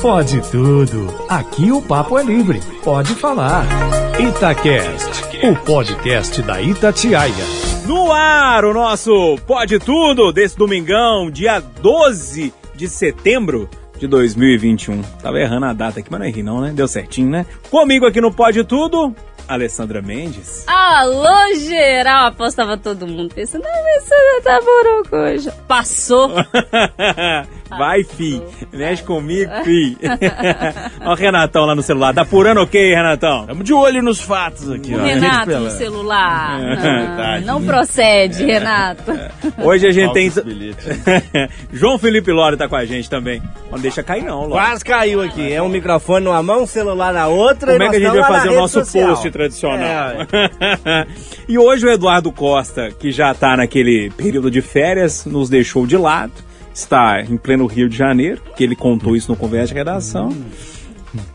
Pode tudo. Aqui o papo é livre. Pode falar. Itacast, o podcast da Itatiaia. No ar, o nosso Pode Tudo desse domingão, dia 12 de setembro de 2021. Tava errando a data aqui, mas não errei não, né? Deu certinho, né? Comigo aqui no Pode Tudo, Alessandra Mendes. Alô, geral! Apostava todo mundo pensando, não, mas você tá boroco hoje. Passou. Vai, fi. Mexe comigo, fi. Ó o Renatão lá no celular. Tá apurando o quê, Renatão? Estamos de olho nos fatos aqui. O ó. Renato Gente, no celular. É, Não, Verdade. não procede, Renato. Hoje a gente tem... João Felipe Lore tá com a gente também. Não deixa cair não, Lore. Quase caiu aqui. É um microfone numa mão, um celular na outra. Como é que a gente vai fazer o nosso social. post tradicional? É, e hoje o Eduardo Costa, que já tá naquele período de férias, nos deixou de lado. Está em pleno Rio de Janeiro, que ele contou isso no Conversa de Redação.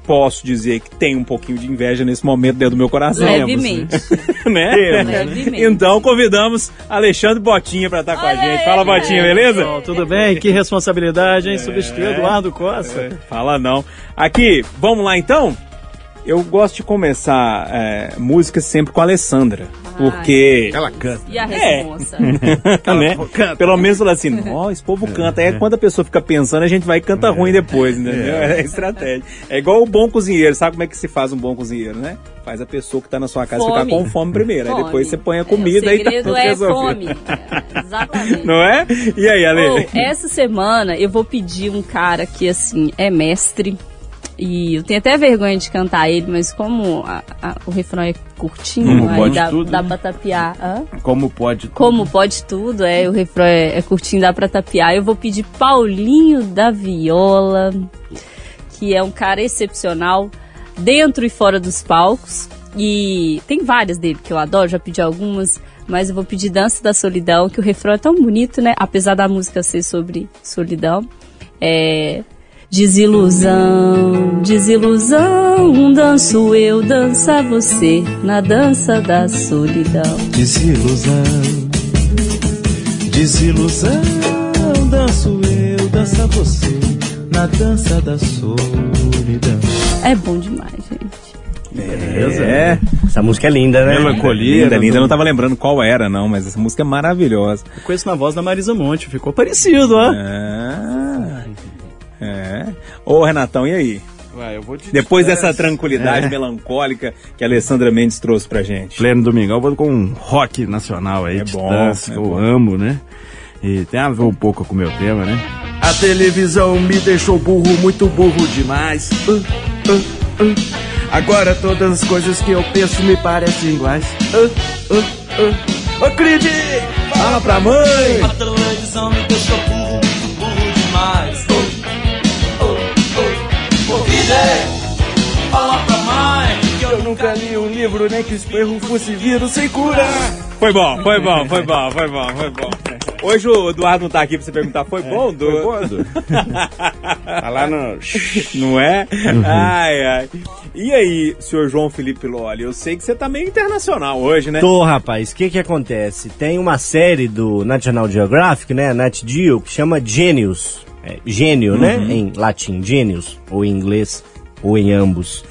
Posso dizer que tem um pouquinho de inveja nesse momento dentro do meu coração. Levemente. né? Levemente. Então convidamos Alexandre Botinha para estar com a gente. Fala, Botinha, beleza? Tudo bem? Que responsabilidade, hein? Substituir Eduardo Costa. Fala não. Aqui, vamos lá então? Eu gosto de começar é, música sempre com a Alessandra. Porque. Ela canta. E a É. responsa? né? Pelo menos falar assim, ó, esse povo canta. Aí quando a pessoa fica pensando, a gente vai e canta ruim depois, entendeu? É. estratégia. É igual o bom cozinheiro. Sabe como é que se faz um bom cozinheiro, né? Faz a pessoa que tá na sua casa Fome. ficar com fome primeiro. Aí Fome. depois você põe a É, comida o e tá tudo é resolvido. fome. É, exatamente. Não é? E aí, Ale? Ou, essa semana eu vou pedir um cara que, assim, é mestre. E eu tenho até vergonha de cantar ele, mas como a- a- o refrão é curtinho, Como aí dá, tudo, dá né? pra tapear. Hã? Como pode. Como pode tudo, é, o refrão é, é curtinho, dá pra tapear. Eu vou pedir Paulinho da Viola, que é um cara excepcional, dentro e fora dos palcos. E tem várias dele que eu adoro, já pedi algumas, mas eu vou pedir Dança da Solidão, que o refrão é tão bonito, né? Apesar da música ser sobre solidão. É. Desilusão, desilusão, danço eu, dança você, na dança da solidão. Desilusão, desilusão, danço eu, dança você, na dança da solidão. É bom demais, gente. Beleza? É. Essa música é linda, né? Melancolia. Linda, né? linda. Eu não tava lembrando qual era, não, mas essa música é maravilhosa. Eu conheço na voz da Marisa Monte, ficou parecido, ó. Ah, é. Ô, Renatão, e aí? Vai, eu vou te Depois dessa tranquilidade É. melancólica que a Alessandra Mendes trouxe pra gente. Pleno domingão, eu vou com um rock nacional aí, É de bom, dança, é que eu bom. amo, né? E tem a ver um pouco com o meu tema, né? A televisão me deixou burro, muito burro demais. Uh, uh, uh. Agora todas as coisas que eu penso me parecem iguais. Uh, uh, uh. Ô, Crid, fala pra mãe! A televisão me deixou burro, muito burro demais. Livro, nem que o espirro fosse vírus sem cura. Foi bom, foi bom, foi bom, foi bom, foi bom. Hoje o Eduardo não tá aqui pra você perguntar, foi bom, Du? Foi bom, Edu? Tá lá no... Não é? Uhum. Ai, ai. E aí, senhor João Felipe Loli, eu sei que você tá meio internacional hoje, né? Tô, rapaz. O que que acontece? Tem uma série do National Geographic, né? Nat Geo, que chama Genius. É, gênio, né? Em latim, Genius. Ou em inglês, ou em ambos.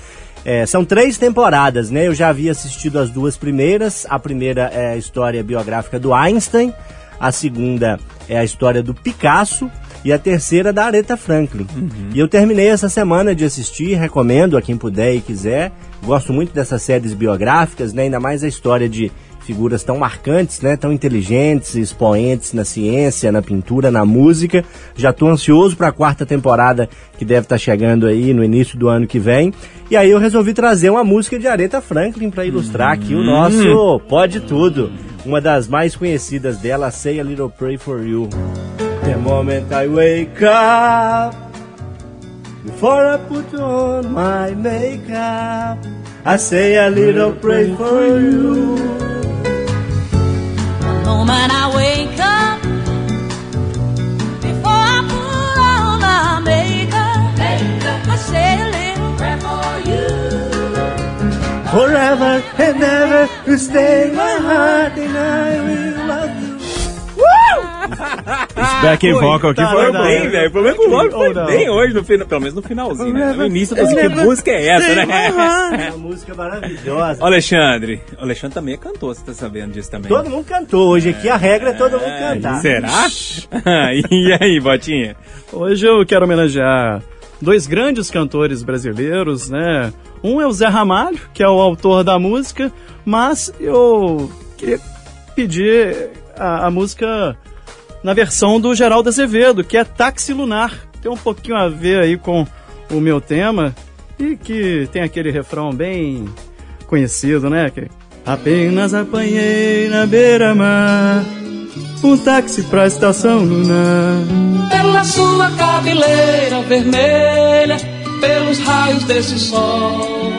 É, são três temporadas, né? Eu já havia assistido as duas primeiras. A primeira é a história biográfica do Einstein. A segunda é a história do Picasso. E a terceira da Aretha Franklin. E eu terminei essa semana de assistir, recomendo a quem puder e quiser. Gosto muito dessas séries biográficas, né? Ainda mais a história de figuras tão marcantes, né? Tão inteligentes, expoentes na ciência, na pintura, na música. Já tô ansioso para a quarta temporada que deve estar chegando aí no início do ano que vem. E aí eu resolvi trazer uma música de Aretha Franklin para ilustrar aqui o nosso Pode Tudo. Uma das mais conhecidas dela, Say a Little Pray for You. The moment I wake up Before I put on my makeup, I say a little pray for you. Moment I wake up, before I put on my makeup, I say a little prayer for you. Forever and ever, you stay in my heart and I will. Back in vocal aqui foi bom. Bem, velho. O problema é que o Love foi bem hoje, no final, pelo menos no finalzinho, né? No início, eu falei assim, que música é essa, né? Uma música maravilhosa. Alexandre. O Alexandre também é cantor, você tá sabendo disso também. Todo mundo cantou. Hoje aqui a regra é todo mundo cantar. Será? e aí, Botinha? Hoje eu quero homenagear dois grandes cantores brasileiros, né? Um é o Zé Ramalho, que é o autor da música, mas eu queria pedir a, a música na versão do Geraldo Azevedo, que é Táxi Lunar. Tem um pouquinho a ver aí com o meu tema e que tem aquele refrão bem conhecido, né? Que apenas apanhei na beira-mar um táxi pra estação lunar. Pela sua cabeleira vermelha, pelos raios desse sol.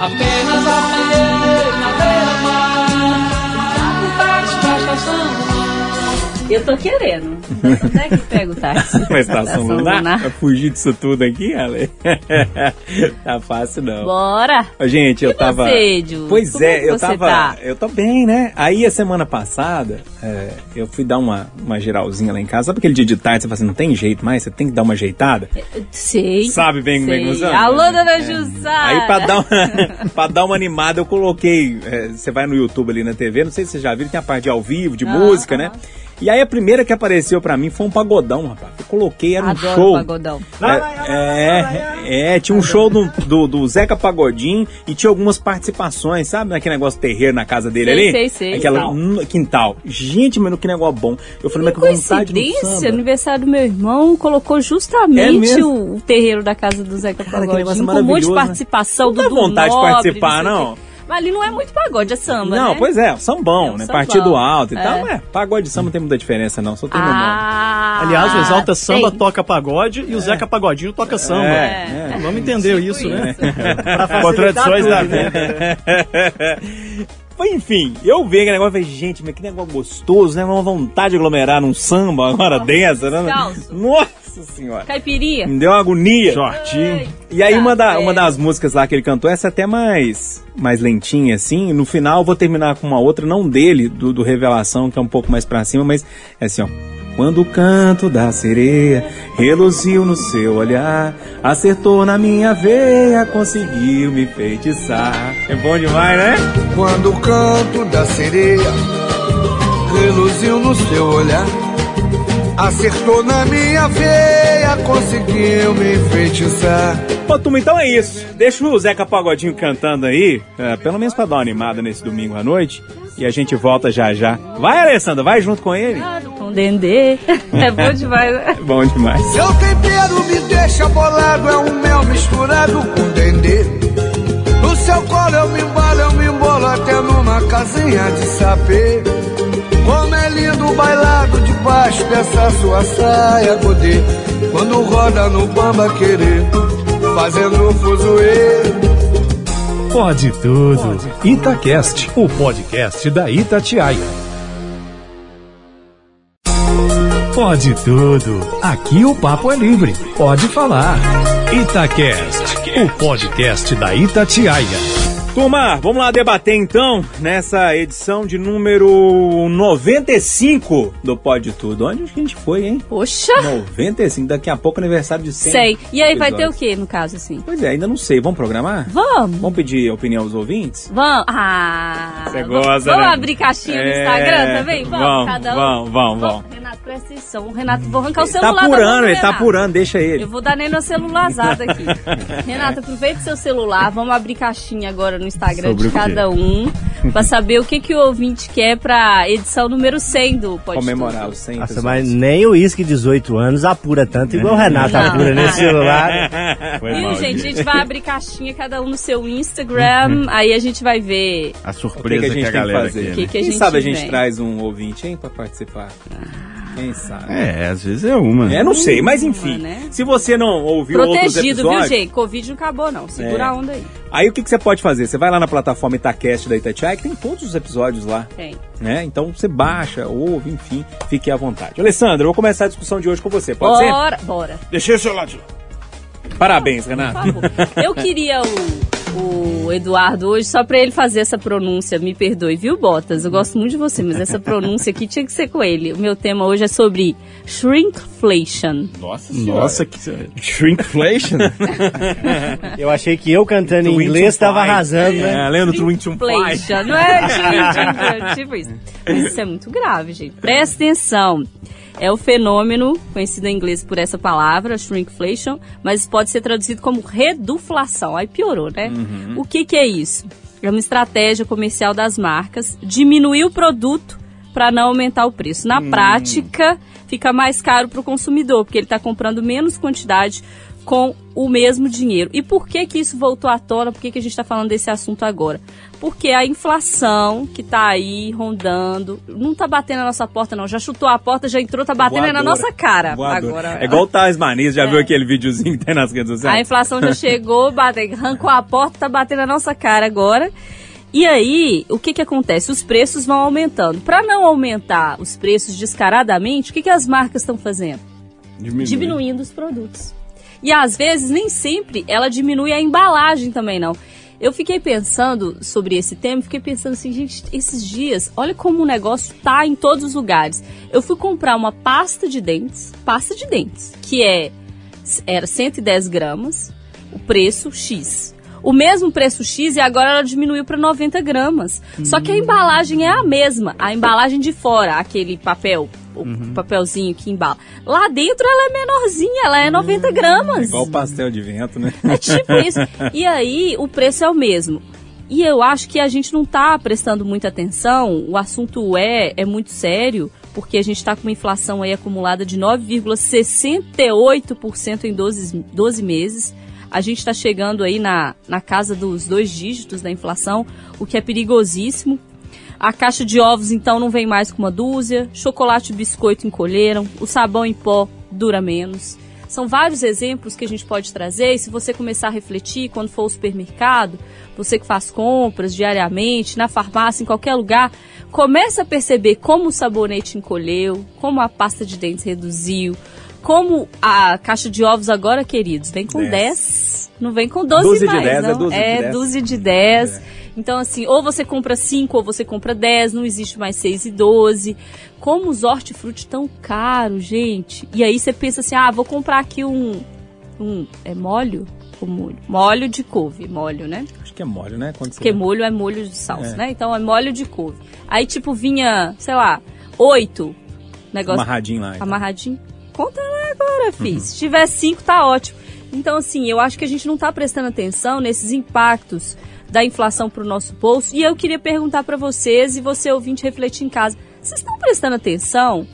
Apenas apanhei na beira-mar, um táxi pra estação. Eu tô querendo. Onde é que pega o táxi? Uma estação lunar? lunar. Pra fugir disso tudo aqui, Ale? tá fácil, não. Bora! Gente, eu E tava. você, Ju? Pois Como é, é eu tava. tá? Eu tô bem, né? Aí a semana passada, é, eu fui dar uma, uma geralzinha lá em casa. Sabe aquele dia de tarde, você fala assim, não tem jeito mais, você tem que dar uma ajeitada? Sei. Sabe bem como é que sei. funciona? Alô, dona Jussara! Aí pra dar, uma, pra dar uma animada, eu coloquei. é, você vai no YouTube ali na TV, não sei se você já viu, tem a parte de ao vivo, de Ah, música, né? E aí a primeira que apareceu pra mim foi um pagodão, rapaz. Eu coloquei, era um Adoro show. pagodão. É, é, é, tinha um show do, do, do Zeca Pagodinho e tinha algumas participações, sabe? Naquele negócio terreiro na casa dele Sei, ali? sei, sei. Aquela, Quintal. quintal. Gente, mano, que negócio bom. Eu falei, mas que vontade Coincidência, samba. aniversário do meu irmão colocou É justamente mesmo? o, o terreiro da casa do Zeca Cara, Pagodinho, com um monte de né? participação Não do dá Dudu vontade de Nobre, participar, sei o não? Mas ali não é muito pagode, é samba, Não, né? pois é, sambão, É um né? sambão. Partido alto e É. tal. É, pagode de samba não tem muita diferença, não. Só tem no nome. Ah, Aliás, o Exalta Samba tem. toca pagode e o Zeca Pagodinho toca samba. É, Então, Vamos entender isso, né? Pra facilitar Contradições tudo, da né? Mas enfim, eu vi aquele negócio e falei, gente, mas que negócio gostoso, né? Uma vontade de aglomerar num samba agora dessa, né? descalço. Nossa senhora. Caipirinha. Me deu uma agonia. Shortinho. E aí Tá uma, da, certo. uma das músicas lá que ele cantou, essa é até mais, mais lentinha, assim. No final eu vou terminar com uma outra, não dele, do, do Revelação, que é um pouco mais pra cima, mas é assim, ó. Quando o canto da sereia reluziu no seu olhar, acertou na minha veia, conseguiu me feitiçar. É bom demais, né? Quando o canto da sereia reluziu no seu olhar, acertou na minha veia, conseguiu me enfeitiçar. Ô, turma, então é isso. Deixa o Zeca Pagodinho cantando aí, é, pelo menos pra dar uma animada nesse domingo à noite. E a gente volta já já. Vai, Alessandra, vai junto com ele. Com dendê. É bom demais, né? Bom demais. Seu tempero me deixa bolado, é um mel misturado com dendê. No seu colo eu me embalo, eu me embolo até numa casinha de sapê. Como é lindo o bailado debaixo dessa sua saia godê. Quando roda no bamba querer, fazendo fuzuê. Pode tudo. Itacast, o podcast da Itatiaia. Pode tudo. Aqui o papo é livre. Pode falar. Itacast, o podcast da Itatiaia. Turma, vamos lá debater então nessa edição de número 95 do Pode Tudo. Onde a gente foi, hein? Poxa, 95, daqui a pouco aniversário de 100. sei. E aí vai ter o que no caso, assim? Pois é, ainda não sei. Vamos programar? Vamos. Vamos pedir opinião aos ouvintes? Vamos. Ah. Você gosta, Vamos né? abrir caixinha no É, Instagram também? Vamos, vamos, cada um. vamos, vamos, vamos. Renato, presta atenção. O Renato, vou arrancar o Ele tá celular mão apurando, do ele tá Renato. apurando, deixa ele. Eu vou dar nele uma celularzada aqui. Renato, aproveita seu celular, vamos abrir caixinha agora no Instagram Sobre de cada um, pra saber o que, que o ouvinte quer pra edição número 100 do Pode Comemorar os 100 Nossa, mas nem o uísque 18 anos apura tanto igual o Renato Não. apura nesse celular. Foi Viu, mal, gente? A gente. vai abrir caixinha, cada um no seu Instagram, aí a gente vai ver A que, surpresa que a que, gente a tem que galera fazer? quer. O que né? que a Quem gente sabe a gente vem. traz um ouvinte, hein, pra participar? Quem sabe? É, às vezes é uma. É, não sei, mas enfim. né? Se você não ouviu outros Protegido, viu, episódios... gente? Covid não acabou, não. Segura É. a onda aí. Aí o que, que você pode fazer? Você vai lá na plataforma Itacast da Itatiaia, que tem todos os episódios lá, Tem. né? Então você baixa, ouve, enfim, fique à vontade. Alessandro, eu vou começar a discussão de hoje com você, pode Bora, bora. Deixei o lá. ser? Parabéns, Por Renato. favor. Eu queria o, o Eduardo hoje só pra ele fazer essa pronúncia. Me perdoe, viu, Botas? Eu gosto muito de você, mas essa pronúncia aqui tinha que ser com ele. O meu tema hoje é sobre shrinkflation. Nossa Nossa, que... Shrinkflation? Eu achei que eu cantando em inglês to tava Fly. arrasando, né? É, lembra do Twin to Fly? Shrinkflation, não é? Tipo, tipo isso. Mas isso é muito grave, gente. Presta atenção. É o fenômeno, conhecido em inglês por essa palavra, shrinkflation, mas pode ser traduzido como reduflação. Aí piorou, né? O que, que é isso? É uma estratégia comercial das marcas diminuir o produto para não aumentar o preço. Na prática, fica mais caro para o consumidor, porque ele está comprando menos quantidade com o mesmo dinheiro. E por que que isso voltou à tona? Por que, que a gente está falando desse assunto agora? Porque a inflação que está aí rondando, não está batendo na nossa porta não, já chutou a porta, já entrou, está batendo é na Voadora. nossa cara. Voadora. Agora, É igual o Thais Maniz, já É. viu aquele videozinho que tem nas redes a sociais? inflação já chegou, bate, arrancou a porta, tá batendo na nossa cara agora. E aí, o que que acontece? Os preços vão aumentando. Para não aumentar os preços descaradamente, o que que as marcas estão fazendo? Diminuindo os produtos. E às vezes, nem sempre, ela diminui a embalagem também, não. Eu fiquei pensando sobre esse tema, fiquei pensando assim, gente, esses dias, olha como o negócio tá em todos os lugares. Eu fui comprar uma pasta de dentes, pasta de dentes, que é era 110 gramas, o preço X. O mesmo preço X e agora ela diminuiu para 90 gramas. Só que a embalagem é a mesma. A embalagem de fora, aquele papel, o papelzinho que embala. Lá dentro ela é menorzinha, ela é 90 gramas. Igual pastel de vento, né? É tipo isso. E aí o preço é o mesmo. E eu acho que a gente não está prestando muita atenção. O assunto é, é muito sério, porque a gente está com uma inflação aí acumulada de 9,68% em 12, 12 meses. A gente está chegando aí na, na casa dos dois dígitos da inflação, o que é perigosíssimo. A caixa de ovos, então, não vem mais com uma dúzia. Chocolate e biscoito encolheram. O sabão em pó dura menos. São vários exemplos que a gente pode trazer. E se você começar a refletir quando for ao supermercado, você que faz compras diariamente, na farmácia, em qualquer lugar, comece a perceber como o sabonete encolheu, como a pasta de dentes reduziu, como a caixa de ovos agora, queridos, vem com Dez. 10, não vem com 12 Doze de mais, dez, é não. doze de é dez. 12 de 10. Então, assim, ou você compra 5 ou você compra 10, não existe mais 6 e 12. Como os hortifruti tão caros, gente. E aí você pensa assim, ah, vou comprar aqui um... um é molho? Ou molho? Molho de couve, molho, né? Acho que é mole, né? Quando você... Porque molho é molho de salsa, É. né? Então é molho de couve. Aí, tipo, vinha, sei lá, oito negócio Amarradinho lá. então. amarradinho. Conta lá agora, fi. Se tiver cinco, tá ótimo. Então, assim, eu acho que a gente não tá prestando atenção nesses impactos da inflação pro nosso bolso. E eu queria perguntar para vocês e você ouvinte refletir em casa. Vocês estão prestando atenção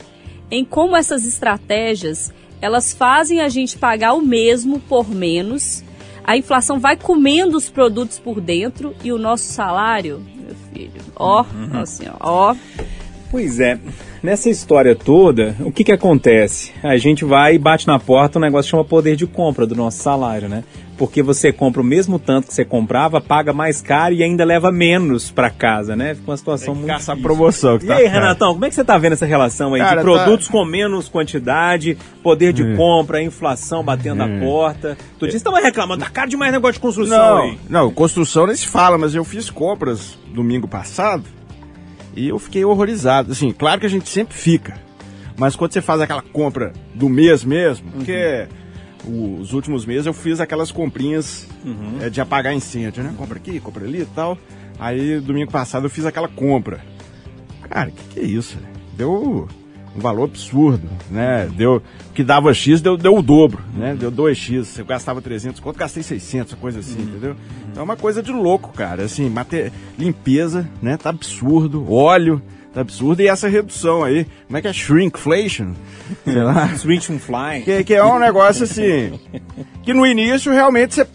em como essas estratégias elas fazem a gente pagar o mesmo por menos? A inflação vai comendo os produtos por dentro e o nosso salário, meu filho, ó, assim, ó, ó, Pois é, nessa história toda, o que que acontece? A gente vai e bate na porta, um negócio que chama poder de compra do nosso salário, né? Porque você compra o mesmo tanto que você comprava, paga mais caro e ainda leva menos pra casa, né? Fica uma situação muito Caça a difícil. promoção. Que E tá aí, caro. Renatão, como é que você tá vendo essa relação aí Cara, de tá- produtos com menos quantidade, poder de compra, inflação batendo a porta? Tu disse que tava reclamando, tá caro demais negócio de construção Não, aí. não, construção nem se fala, mas eu fiz compras domingo passado e eu fiquei horrorizado. Assim, claro que a gente sempre fica, mas quando você faz aquela compra do mês mesmo, porque os últimos meses eu fiz aquelas comprinhas é, de apagar incêndio, né? Compra aqui, compra ali e tal. Aí domingo passado eu fiz aquela compra. Cara, que que é isso? Deu um valor absurdo, né? Deu o que dava X deu, deu o dobro, né? Deu 2X. Se eu gastava 300 quanto, gastei 600, coisa assim, entendeu? Então é uma coisa de louco, cara. Assim, mate... limpeza, né? Tá absurdo. Óleo, tá absurdo. E essa redução aí, como é que é? Shrinkflation? Sei lá. Switch and fly. Que, que é um negócio assim. Que no início realmente você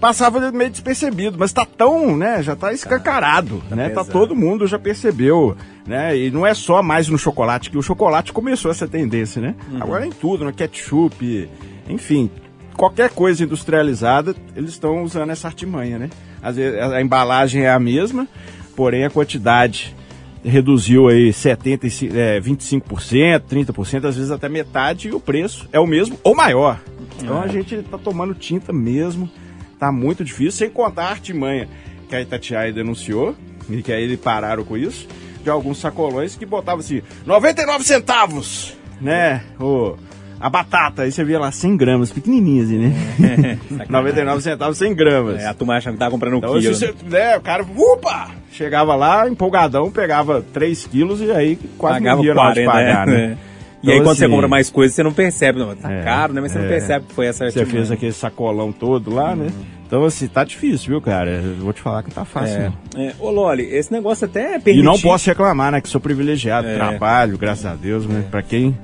passava meio despercebido, mas tá tão, né? Já tá escancarado, né? Tá pesado. todo mundo já percebeu, né? E não é só mais no chocolate, que o chocolate começou essa tendência, né? Agora em tudo, no ketchup, enfim. Qualquer coisa industrializada, eles estão usando essa artimanha, né? Às vezes a embalagem é a mesma, porém a quantidade reduziu aí 75, é, 25%, 30%, às vezes até metade, e o preço é o mesmo ou maior. Então a gente tá tomando tinta mesmo, tá muito difícil, sem contar a artimanha que a Itatiaia denunciou, e que aí eles pararam com isso, de alguns sacolões que botavam assim, 99 centavos, né, o, a batata, aí você via lá 100 gramas, pequenininhas, assim, né? 99 centavos, 100 gramas. É, a turma achando que tá comprando um Então, quilo. se você, né, o cara, upa, chegava lá, empolgadão, pegava 3 quilos e aí quase Pagava 40, pagar, é, né? é. E Então, aí quando você assim, compra mais coisas, você não percebe. Não, tá É, caro, né? Mas você não é. percebe que foi essa Você fez aquele sacolão todo lá, né? Então, assim, tá difícil, viu, cara? Eu vou te falar que tá fácil. É. não. É. Ô, Loli, esse negócio até é E permitir... não posso reclamar, né? Que sou privilegiado, É. trabalho, graças a Deus, né? Pra quem,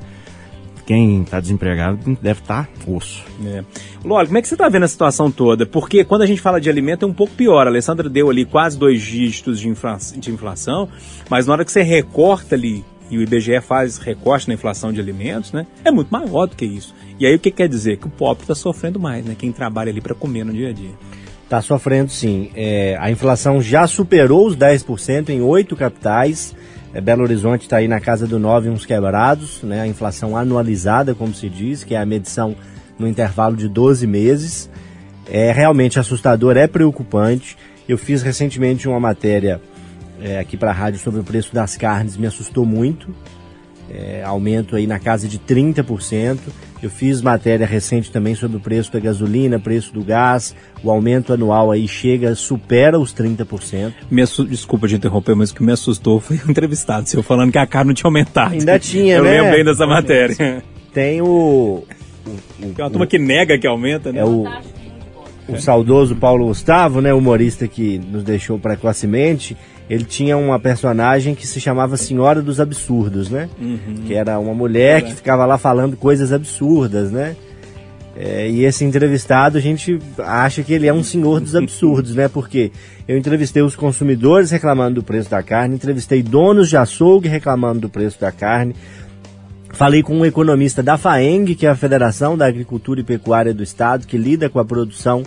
quem tá desempregado deve estar tá osso. É. Loli, como é que você tá vendo a situação toda? Porque quando a gente fala de alimento é um pouco pior. A Alessandra deu ali quase dois dígitos de, infla- de inflação, mas na hora que você recorta ali, e o IBGE faz recorte na inflação de alimentos, né? É muito maior do que isso. E aí o que quer dizer? Que o pobre está sofrendo mais, né? Quem trabalha ali para comer no dia a dia. Está sofrendo sim. É, a inflação já superou os 10% em oito capitais. É, Belo Horizonte está aí na casa do 9 uns quebrados, né? A inflação anualizada, como se diz, que é a medição no intervalo de 12 meses. É realmente assustador, é preocupante. Eu fiz recentemente uma matéria é, aqui para a rádio sobre o preço das carnes, me assustou muito. É, aumento aí na casa de 30%. Eu fiz matéria recente também sobre o preço da gasolina, preço do gás. O aumento anual aí chega, supera os 30%. Me Desculpa de interromper, mas o que me assustou foi o entrevistado seu falando que a carne não tinha aumentado. Ainda tinha, Eu né? lembro bem dessa matéria. Tem o. Tem uma turma que nega que aumenta, né? É o, o saudoso Paulo Gustavo, né, humorista que nos deixou precocemente. Ele tinha uma personagem que se chamava Senhora dos Absurdos, né? Que era uma mulher que ficava lá falando coisas absurdas, né? É, e esse entrevistado, a gente acha que ele é um senhor dos absurdos, né? Porque eu entrevistei os consumidores reclamando do preço da carne, entrevistei donos de açougue reclamando do preço da carne, Falei com um economista da FAENG, que é a Federação da Agricultura e Pecuária do Estado, que lida com a produção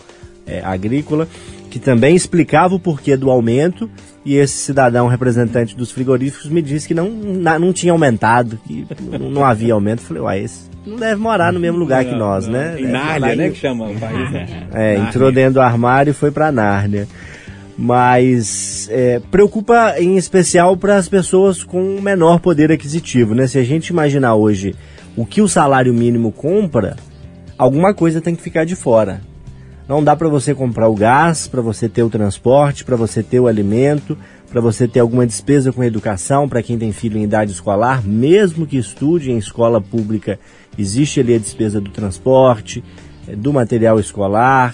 eh, agrícola, que também explicava o porquê do aumento. E esse cidadão representante dos frigoríficos me disse que não, não tinha aumentado, que não, não havia aumento. Eu Falei, uai, esse não deve morar no mesmo lugar que nós, né? Em Deve Nárnia, né? em- Que chama o país, né? é, Nárnia. entrou dentro do armário e foi para Nárnia. Mas é, preocupa em especial para as pessoas com menor poder aquisitivo, né? Se a gente imaginar hoje o que o salário mínimo compra, alguma coisa tem que ficar de fora. Não dá para você comprar o gás, para você ter o transporte, para você ter o alimento, para você ter alguma despesa com educação, para quem tem filho em idade escolar, mesmo que estude em escola pública, existe ali a despesa do transporte, eh, do material escolar,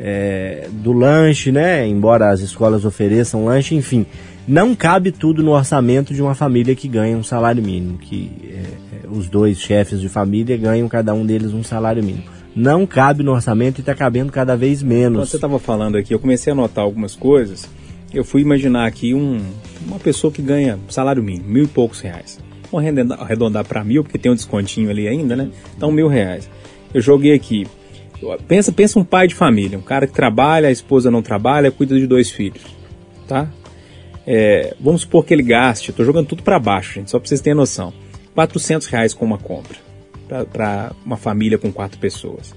eh, do lanche, né? Embora as escolas ofereçam lanche, enfim, não cabe tudo no orçamento de uma família que ganha um salário mínimo, que eh, os dois chefes de família ganham cada um deles um salário mínimo. Não cabe no orçamento e está cabendo cada vez Quando menos. você estava falando aqui, eu comecei a notar algumas coisas. Eu fui imaginar aqui um, uma pessoa que ganha salário mínimo, mil e poucos reais. Vamos arredondar, para mil, porque tem um descontinho ali ainda, né? Então, mil reais. Eu joguei aqui. Pensa, pensa um pai de família, um cara que trabalha, a esposa não trabalha, cuida de dois filhos, tá? É, vamos supor que ele gaste, tô jogando tudo para baixo, gente, só para vocês terem noção. 400 reais com uma compra para uma família com quatro pessoas.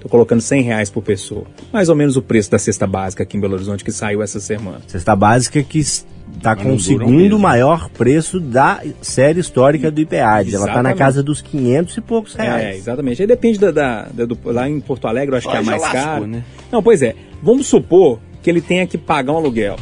Tô colocando 100 reais por pessoa. Mais ou menos o preço da cesta básica aqui em Belo Horizonte que saiu essa semana. Cesta básica que está com o segundo mesmo. maior preço da série histórica do IPEAD. Ela está na casa dos 500 e poucos É, reais. exatamente. Aí depende da, da- da- do- lá em Porto Alegre, eu acho que é mais lascou, caro. né? Não, pois é. Vamos supor que ele tenha que pagar um aluguel.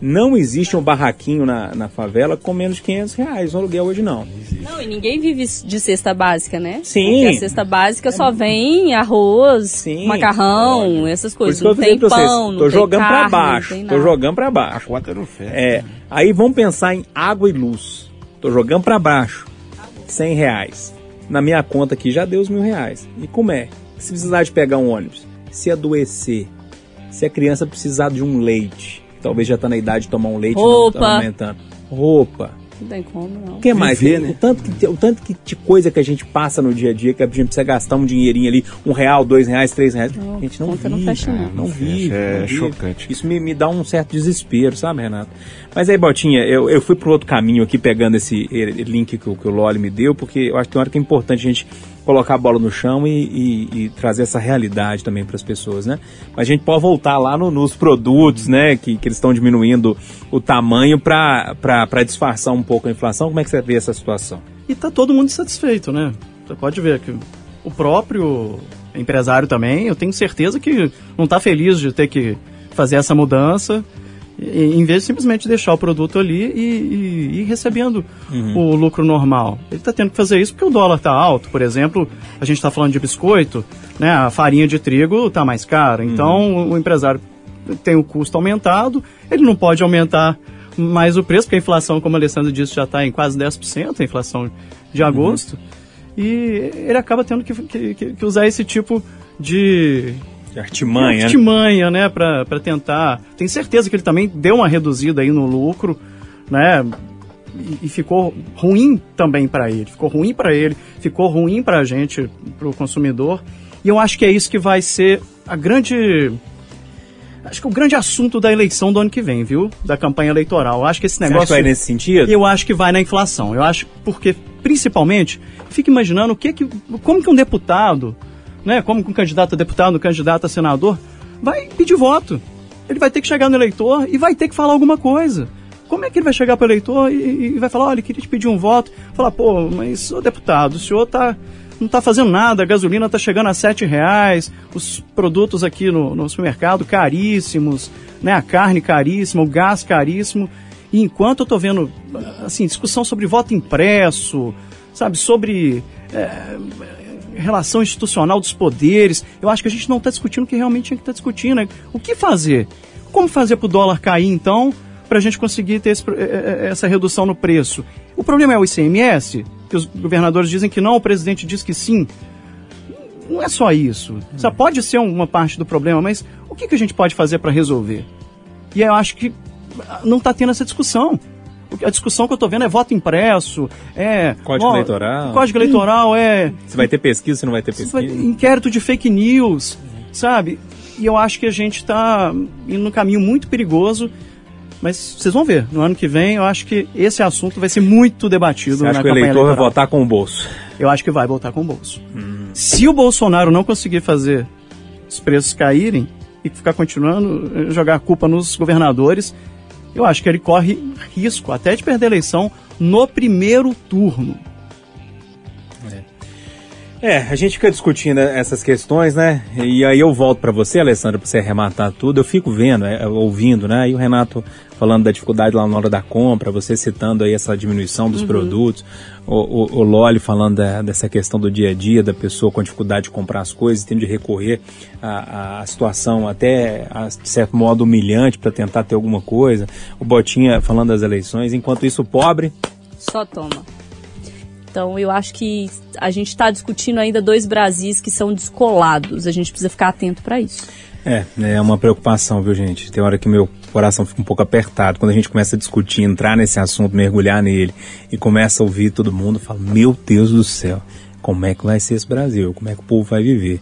Não existe um barraquinho na, na favela com menos de 500 reais. Um aluguel hoje não. Não, e ninguém vive de cesta básica, né? Sim. Porque a cesta básica só vem arroz, Sim, macarrão, essas Por coisas. que eu Não falei tem pra vocês. pão, não Tô tem jogando carne, pra baixo. não tem Tô jogando pra A baixo. conta não fecha. É, aí vamos pensar em água e luz. Tô jogando pra baixo. 100 reais. Na minha conta aqui já deu os mil reais. E como é? Se precisar de pegar um ônibus, se adoecer, se a criança precisar de um leite, talvez já tá na idade de tomar um leite, não Roupa. tá aumentando. Roupa. Não tem como, não. O que mais? Viver, o, né? tanto que, o tanto que de coisa que a gente passa no dia a dia que a gente precisa gastar um dinheirinho ali, um real, dois reais, três reais. a gente não conta não vive, fecha, não. cara, não Não vive. é não vive. chocante. Isso me, me dá um certo desespero, sabe, Renato? Mas aí, Botinha, eu, eu fui para outro caminho aqui, pegando esse link que, o- que o Loli me deu, porque eu acho que tem uma hora que é importante a gente colocar a bola no chão e, e- e trazer essa realidade também para as pessoas, né? Mas a gente pode voltar lá no- nos produtos, né? Que, que eles estão diminuindo o tamanho para disfarçar um pouco a inflação. Como é que você vê essa situação? E tá todo mundo satisfeito, né? Você pode ver que o próprio empresário também, eu tenho certeza que não tá feliz de ter que fazer essa mudança, em vez de simplesmente deixar o produto ali e, e- e ir recebendo o lucro normal. Ele está tendo que fazer isso porque o dólar está alto. Por exemplo, a gente está falando de biscoito, né? A farinha de trigo está mais cara. Então, o empresário tem o custo aumentado, ele não pode aumentar mais o preço, porque a inflação, como a Alessandra disse, já está em quase 10%, a inflação de agosto. E ele acaba tendo que- que- que usar esse tipo de, De artimanha, né? artimanha, né, para tentar. Tenho certeza que ele também deu uma reduzida aí no lucro, né? E, e ficou ruim também para ele. Ficou ruim para ele, ficou ruim para a gente, para o consumidor. E eu acho que é isso que vai ser a grande. Acho que o grande assunto da eleição do ano que vem, viu? Da campanha eleitoral. Eu acho que esse Você acha negócio. que vai nesse sentido? Eu acho que vai na inflação. Eu acho porque, principalmente, fico imaginando o que que, como que um deputado, né, como um candidato a deputado, candidato a senador, vai pedir voto. Ele vai ter que chegar no eleitor e vai ter que falar alguma coisa. Como é que ele vai chegar para o eleitor e, e vai falar, olha, queria te pedir um voto? Falar, pô, mas, ô deputado, o senhor tá, não está fazendo nada, a gasolina está chegando a sete reais, os produtos aqui no, no supermercado caríssimos, né, a carne caríssima, o gás caríssimo. E enquanto eu estou vendo, assim, discussão sobre voto impresso, sabe, sobre é, relação institucional dos poderes, eu acho que a gente não está discutindo o que realmente tinha que estar discutindo. né? O que fazer? Como fazer para o dólar cair, então, para a gente conseguir ter esse pro- eh, eh, essa redução no preço? O problema é o ICMS, que os governadores dizem que não, o presidente diz que sim. Não é só isso. Só pode ser uma parte do problema, mas o que, que a gente pode fazer para resolver? E eu acho que ah, não está tendo essa discussão. A discussão que eu estou vendo é voto impresso, é... Código ó, eleitoral. Código eleitoral, é... Se vai ter pesquisa, se não vai ter Vai- pesquisa. inquérito de fake news, sabe? E eu acho que a gente está indo num caminho muito perigoso. Mas vocês vão ver, no ano que vem eu acho que esse assunto vai ser muito debatido Você acha que o eleitor vai eleitoral. votar com o bolso? Eu acho que vai voltar com o bolso. Se o Bolsonaro não conseguir fazer os preços caírem e ficar continuando a jogar a culpa nos governadores, eu acho que ele corre risco até de perder a eleição no primeiro turno. É, a gente fica discutindo essas questões, né? E aí eu volto para você, Alessandra, para você arrematar tudo. Eu fico vendo, é, ouvindo, né? E o Renato falando da dificuldade lá na hora da compra, você citando aí essa diminuição dos produtos, o, o, o Loli falando da- dessa questão do dia a dia, da pessoa com dificuldade de comprar as coisas, tendo de recorrer à, à situação até, a, de certo modo, humilhante para tentar ter alguma coisa. O Botinha falando das eleições, enquanto isso, o pobre Só toma. Então eu acho que a gente está discutindo ainda dois Brasis que são descolados. A gente precisa ficar atento para isso. É, é uma preocupação, viu, gente? Tem hora que meu coração fica um pouco apertado. Quando a gente começa a discutir, entrar nesse assunto, mergulhar nele e começa a ouvir todo mundo, fala: Meu Deus do céu, como é que vai ser esse Brasil? Como é que o povo vai viver?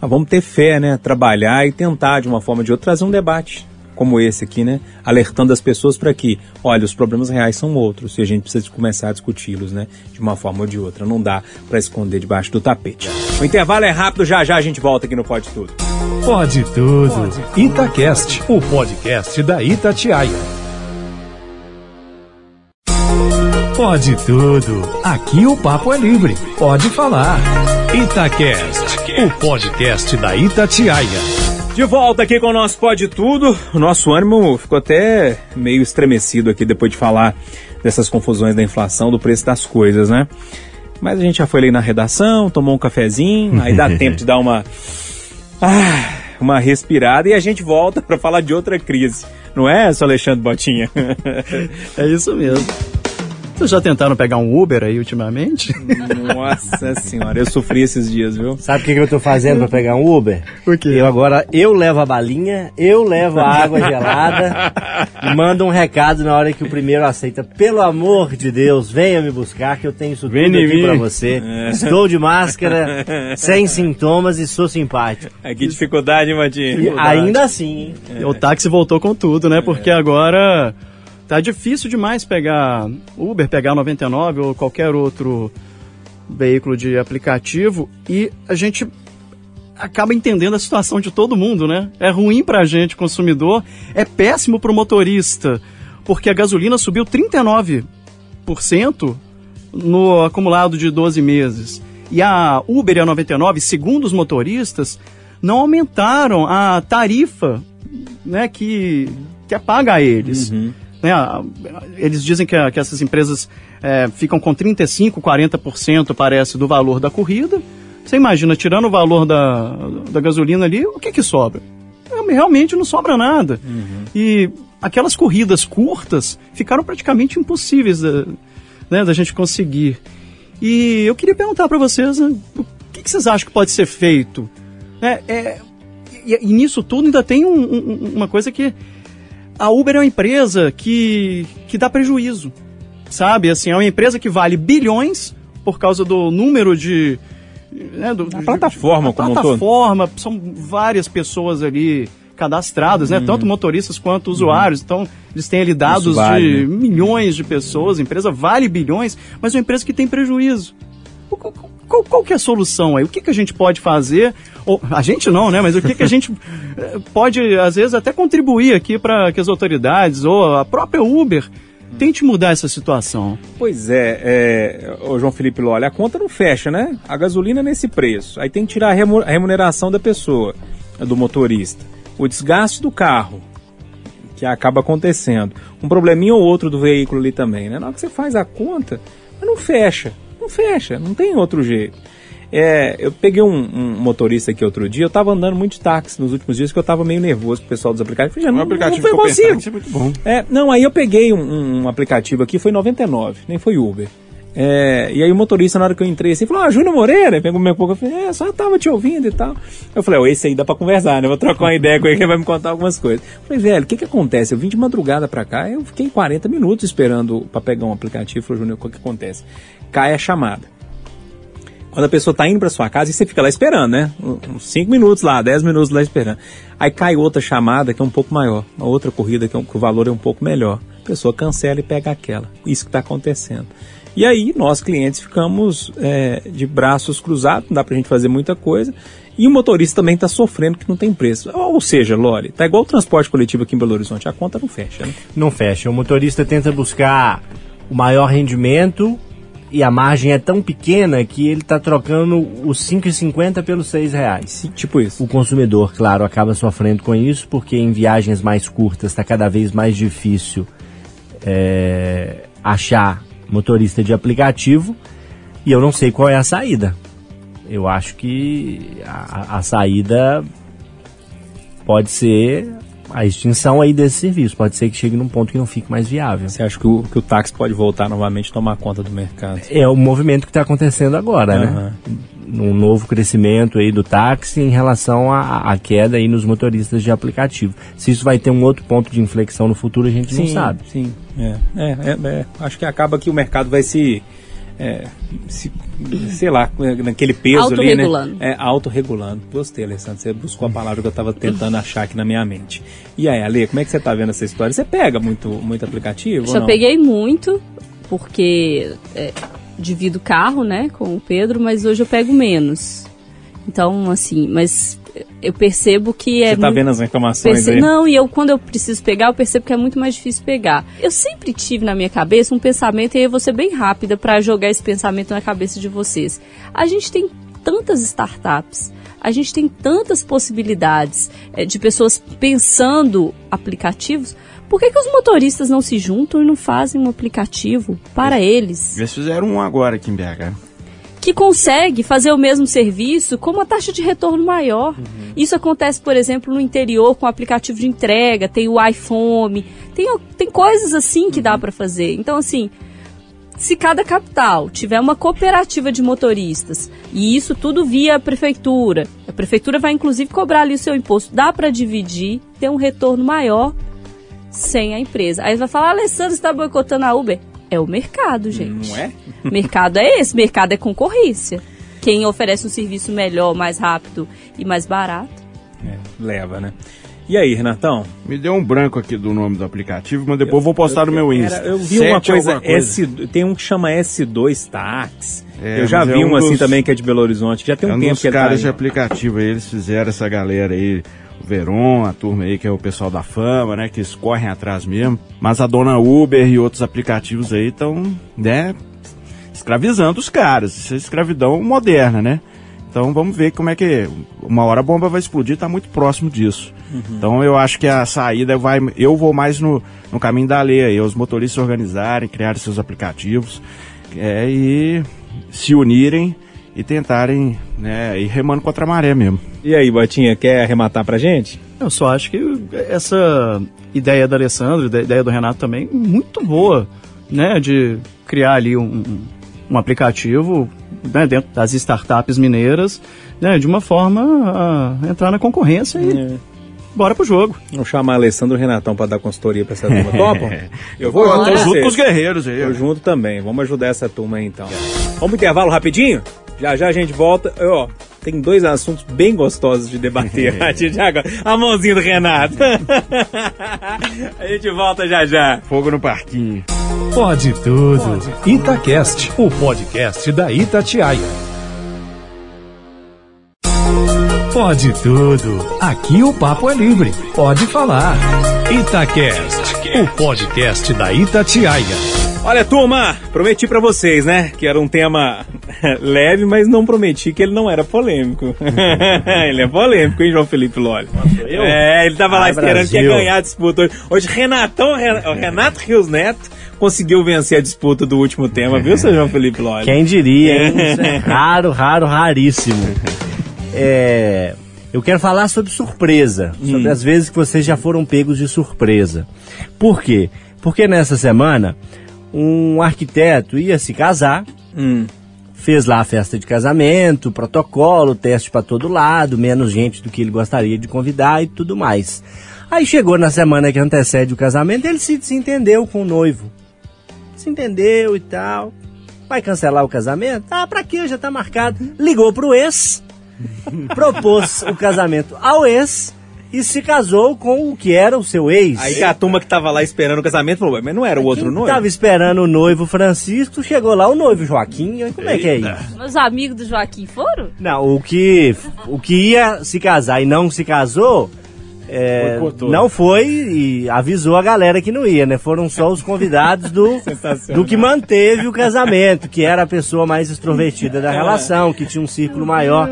Mas vamos ter fé, né? Trabalhar e tentar, de uma forma ou de outra, trazer um debate como esse aqui, né? Alertando as pessoas para que, olha, os problemas reais são outros e a gente precisa começar a discuti-los, né? De uma forma ou de outra. Não dá para esconder debaixo do tapete. O intervalo é rápido, já já a gente volta aqui no Pode Tudo. Pode tudo. Itacast, o podcast da Itatiaia. Pode tudo. Aqui o papo é livre. Pode falar. Itacast, o podcast da Itatiaia. De volta aqui com o nosso Pode Tudo. O nosso ânimo ficou até meio estremecido aqui depois de falar dessas confusões da inflação, do preço das coisas, né? Mas a gente já foi ali na redação, tomou um cafezinho, aí dá tempo de dar uma. Ah, uma respirada e a gente volta para falar de outra crise. Não é, seu Alexandre Botinha? É isso mesmo. Vocês já tentaram pegar um Uber aí ultimamente? Nossa senhora, eu sofri esses dias, viu? Sabe o que, que eu tô fazendo pra pegar um Uber? Por quê? Eu agora, eu levo a balinha, eu levo a água gelada e mando um recado na hora que o primeiro aceita. Pelo amor de Deus, venha me buscar que eu tenho isso Vem tudo em aqui pra você. Estou de máscara, sem sintomas e sou simpático. É, que dificuldade, hein, Botinha? ainda assim, hein? O táxi voltou com tudo, né? Porque agora tá difícil demais pegar Uber, pegar 99 ou qualquer outro veículo de aplicativo e a gente acaba entendendo a situação de todo mundo, né? É ruim pra gente, consumidor, é péssimo pro motorista, porque a gasolina subiu 39% no acumulado de 12 meses. E a Uber e a 99, segundo os motoristas, não aumentaram a tarifa né, que, que é paga a eles. Né, eles dizem que, que essas empresas é, ficam com 35%, 40% parece do valor da corrida. Você imagina, tirando o valor da, da gasolina ali, o que que sobra? É, Realmente não sobra nada. E aquelas corridas curtas ficaram praticamente impossíveis da, né, da gente conseguir. E eu queria perguntar para vocês, né, o que, que vocês acham que pode ser feito? É, é, e, e nisso tudo ainda tem um- um- uma coisa que a Uber é uma empresa que, que dá prejuízo, sabe? Assim, é uma empresa que vale bilhões por causa do número de... Né, do, A plataforma a como um todo. plataforma, são várias pessoas ali cadastradas, né? Tanto motoristas quanto usuários. Então, eles têm ali dados Uhum. Vale, de né? milhões de pessoas, a empresa vale bilhões, mas é uma empresa que tem prejuízo. O- Qual, qual- que é a solução aí? O que, que a gente pode fazer? Ou, a gente não, né? Mas o que, que a gente eh, pode, às vezes, até contribuir aqui para que as autoridades ou a própria Uber tente mudar essa situação? Pois é, é ô João Felipe Lolli, a conta não fecha, né? A gasolina é nesse preço. Aí tem que tirar a remu- a remuneração da pessoa, do motorista. O desgaste do carro, que acaba acontecendo. Um probleminha ou outro do veículo ali também, né? Na hora que você faz a conta, não fecha. Não fecha, não tem outro jeito. É, eu peguei um, um motorista aqui outro dia, eu tava andando muito de táxi nos últimos dias, que eu tava meio nervoso com o pessoal dos aplicativos. Falei, não, aplicativo não foi consigo. isso é muito bom. É, não, aí eu peguei um, um aplicativo aqui, foi 99, nem foi Uber. É, e aí o motorista, na hora que eu entrei assim, falou, ah, Júnior Moreira, pegou meu pouco, eu falei, é, só tava te ouvindo e tal. Eu falei, ó, esse aí dá pra conversar, né? Vou trocar uma ideia com ele que ele vai me contar algumas coisas. Eu falei, velho, o que que acontece? Eu vim de madrugada pra cá, eu fiquei 40 minutos esperando pra pegar um aplicativo. Falei, Júnior, o que que acontece? Cai a chamada. Quando a pessoa tá indo pra sua casa e você fica lá esperando, né? Uns 5 minutos lá, 10 minutos lá esperando. Aí cai outra chamada que é um pouco maior, uma outra corrida que, é um- que o valor é um pouco melhor. A pessoa cancela e pega aquela. Isso que está acontecendo. E aí nós, clientes, ficamos é, de braços cruzados, não dá pra gente fazer muita coisa. E o motorista também está sofrendo que não tem preço. Ou seja, Lore, tá igual o transporte coletivo aqui em Belo Horizonte, a conta não fecha, né? Não fecha. O motorista tenta buscar o maior rendimento e a margem é tão pequena que ele está trocando os 5,50 pelos 6 reais. Tipo isso. O consumidor, claro, acaba sofrendo com isso, porque em viagens mais curtas está cada vez mais difícil é, achar motorista de aplicativo e eu não sei qual é a saída. Eu acho que a, a saída pode ser a extinção aí desse serviço. Pode ser que chegue num ponto que não fique mais viável. Você acha que o, que o táxi pode voltar novamente a tomar conta do mercado? É o movimento que está acontecendo agora, né? Aham. Um novo crescimento aí do táxi em relação à, queda aí nos motoristas de aplicativo. Se isso vai ter um outro ponto de inflexão no futuro, a gente não sabe. Sim, é. É, é, é. Acho que acaba que o mercado vai se. É, se- sei lá, naquele peso ali, né? É, autorregulando. Gostei, Alessandro. Você buscou a palavra que eu estava tentando achar aqui na minha mente. E aí, Ale, como é que você está vendo essa história? Você pega muito, muito aplicativo? não? peguei muito, porque é, divido carro, né, com o Pedro, mas hoje eu pego menos. Então, assim, mas eu percebo que é Você tá muito- vendo as reclamações Perce- aí? Não, e eu quando eu preciso pegar, eu percebo que é muito mais difícil pegar. Eu sempre tive na minha cabeça um pensamento, e aí eu vou ser bem rápida para jogar esse pensamento na cabeça de vocês. A gente tem tantas startups, a gente tem tantas possibilidades eh, de pessoas pensando aplicativos. Por que, que os motoristas não se juntam e não fazem um aplicativo para eles? Eles fizeram um agora aqui em BH. Que consegue fazer o mesmo serviço com uma taxa de retorno maior. Isso acontece, por exemplo, no interior com o aplicativo de entrega, tem o iPhone, tem, tem coisas assim que dá para fazer. Então, assim, se cada capital tiver uma cooperativa de motoristas, e isso tudo via a prefeitura, a prefeitura vai inclusive cobrar ali o seu imposto, dá para dividir, ter um retorno maior sem a empresa. Aí vai falar, Alessandro está boicotando a Uber. É o mercado, gente. Não é? Mercado é esse, mercado é concorrência. Quem oferece um serviço melhor, mais rápido e mais barato. É, leva, né? E aí, Renatão? Me deu um branco aqui do nome do aplicativo, mas depois eu vou postar no meu Insta. Era- eu vi Sete uma coisa, alguma S, tem um que chama S2 Tax. É, Eu já é vi um, assim dos- também que é de Belo Horizonte. Já tem É um um tempo dos que tá caras aí. de aplicativo aí, eles fizeram essa galera aí, o Veron, a turma aí que é o pessoal da fama, né, que eles correm atrás mesmo. Mas a dona Uber e outros aplicativos aí estão, né, escravizando os caras. Isso é escravidão moderna, né? Então vamos ver como é que uma hora a bomba vai explodir, tá muito próximo disso. Então eu acho que a saída vai, eu vou mais no, no caminho da lei aí, os motoristas organizarem, criarem seus aplicativos é, e se unirem e tentarem né, ir remando contra a maré mesmo. E aí, Botinha, quer arrematar pra gente? Eu só acho que essa ideia da Alessandro, da ideia do Renato também, muito boa, né? De criar ali um, um- aplicativo né, dentro das startups mineiras, né, de uma forma a entrar na concorrência e É. bora pro jogo. Vamos chamar Alessandro Renatão pra dar consultoria pra essa turma. Topam? Eu vou junto junto com os guerreiros aí. Eu junto também. Vamos ajudar essa turma aí então. Vamos pro intervalo rapidinho? Já já a gente volta. Eu, Ó, tem dois assuntos bem gostosos de debater a mãozinha do Renato. a gente volta já já. Fogo no parquinho. Pode tudo. Itacast, o podcast da Itatiaia. Pode tudo. Aqui o papo é livre. Pode falar. Itacast, o podcast da Itatiaia. Olha, turma, prometi pra vocês, né? Que era um tema leve, mas não prometi que ele não era polêmico. ele é polêmico, hein, João Felipe Loli? É, ele tava lá Ai, esperando que ia Brasil. ganhar a disputa hoje. Hoje, Renatão, Renato Rios Neto conseguiu vencer a disputa do último tema, viu, seu João Felipe Loli? Quem diria, hein? Isso é raro, raro, raríssimo. É, eu quero falar sobre surpresa, sobre as vezes que vocês já foram pegos de surpresa. Por quê? Porque nessa semana, um arquiteto ia se casar, Hum. fez lá a festa de casamento, protocolo, teste para todo lado, menos gente do que ele gostaria de convidar e tudo mais. Aí chegou na semana que antecede o casamento, ele se desentendeu com o noivo. Se entendeu e tal. Vai cancelar o casamento? Ah, pra quê? Já tá marcado. Ligou pro ex, propôs o casamento ao ex e se casou com o que era o seu ex. Aí a turma que tava lá esperando o casamento falou, "Ué, mas não era o outro Quem noivo? Tava esperando o noivo Francisco, chegou lá o noivo Joaquim. Aí Como é que é isso? Meus amigos do Joaquim foram? Não, o que, o que ia se casar e não se casou, é, não foi e avisou a galera que não ia, né? Foram só os convidados do, do que manteve o casamento, que era a pessoa mais extrovertida da relação, que tinha um círculo maior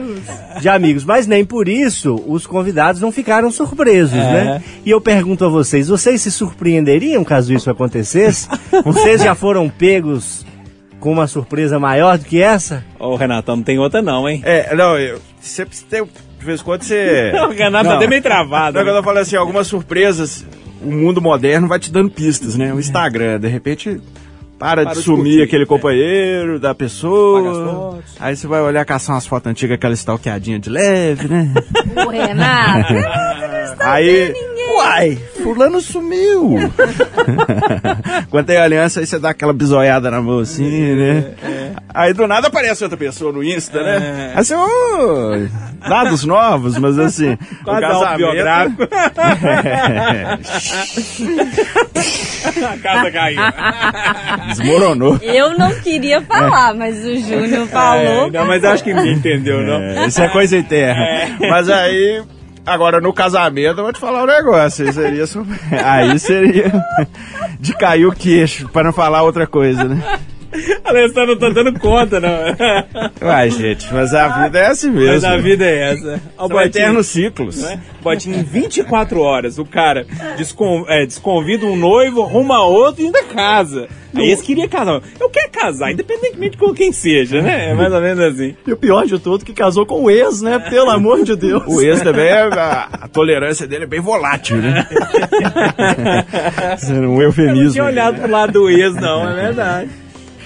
de amigos. Mas nem por isso os convidados não ficaram surpresos, né? E eu pergunto a vocês, vocês se surpreenderiam caso isso acontecesse? Vocês já foram pegos com uma surpresa maior do que essa? Ô, Renatão, não tem outra não, hein? É, não, eu, você tem, de vez em quando você... O Renato tá Não. até meio travado. Não, né? quando eu falo assim, algumas surpresas, o mundo moderno vai te dando pistas, né? O Instagram, de repente, para, Para de sumir curtir, aquele é. companheiro da pessoa. fotos. Aí você vai olhar, caçar umas fotos antigas, aquela stalkeadinha de leve, né? O Renato. aí, uai, fulano sumiu. Quando tem aliança, aí você dá aquela bisoiada na mão assim, né? Aí do nada aparece outra pessoa no Insta, né? Aí você, ô, dados novos, mas assim, Quase o casamento... autobiográfico. A casa caiu. Desmoronou. Eu não queria falar, mas o Júnior falou. É, não, mas acho que ninguém entendeu, não. É, isso é coisa interna. Mas aí, agora no casamento, eu vou te falar um negócio. Aí seria, aí seria de cair o queixo, para não falar outra coisa, né? Alessandro não tá dando conta, não. Uai, gente, mas a vida é assim mesmo. Mas a vida é essa. São eternos ciclos. né? Botinho, em 24 horas, o cara descon- é, desconvida um noivo, arruma outro e ainda casa. Aí eles queriam casar. Eu quero casar, independentemente de quem seja, né? É mais ou menos assim. E o pior de tudo, que casou com o ex, né? Pelo amor de Deus. O ex também, é- a, a tolerância dele é bem volátil, né? Isso é um Eu não eufemismo. tinha olhado pro lado do ex, não, é verdade.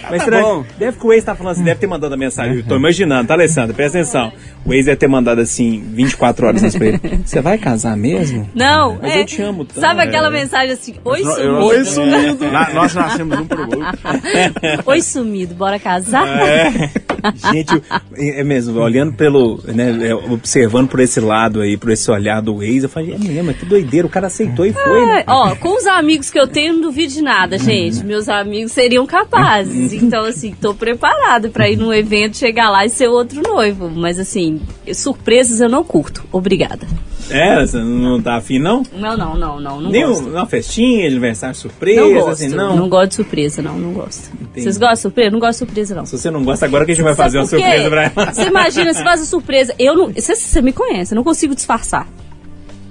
Mas Tá será bom. deve que o ex tá falando assim, deve ter mandado a mensagem. Eu tô imaginando, tá, Alessandro? Presta atenção. O ex deve ter mandado assim, 24 horas antes pra ele. Você vai casar mesmo? Não, Mas é. eu te amo tanto. Sabe aquela mensagem assim, oi Eu- sumido. Oi, sumido. Na- nós nascemos um pro outro. Oi sumido, bora casar? É. Gente, é mesmo, olhando pelo, né, é, observando por esse lado aí, por esse olhar do ex, eu falei, é mesmo, que doideira, o cara aceitou e foi, né? É, ó, com os amigos que eu tenho, não duvido de nada, gente. Meus amigos seriam capazes. Então, assim, tô preparado pra ir num evento, chegar lá e ser outro noivo. Mas, assim, surpresas eu não curto. Obrigada. É, você não tá afim, não? Não, não, não, não. Não Nem gosto. uma festinha aniversário surpresa, Não gosto. assim, não. não? gosto de surpresa, não. Não gosto. Vocês gostam de surpresa? Não gosto de surpresa, não. Se você não gosta, agora que a gente vai Sabe fazer uma surpresa pra ela. Você imagina, se faz a surpresa. Eu não. Você, você me conhece, eu não consigo disfarçar.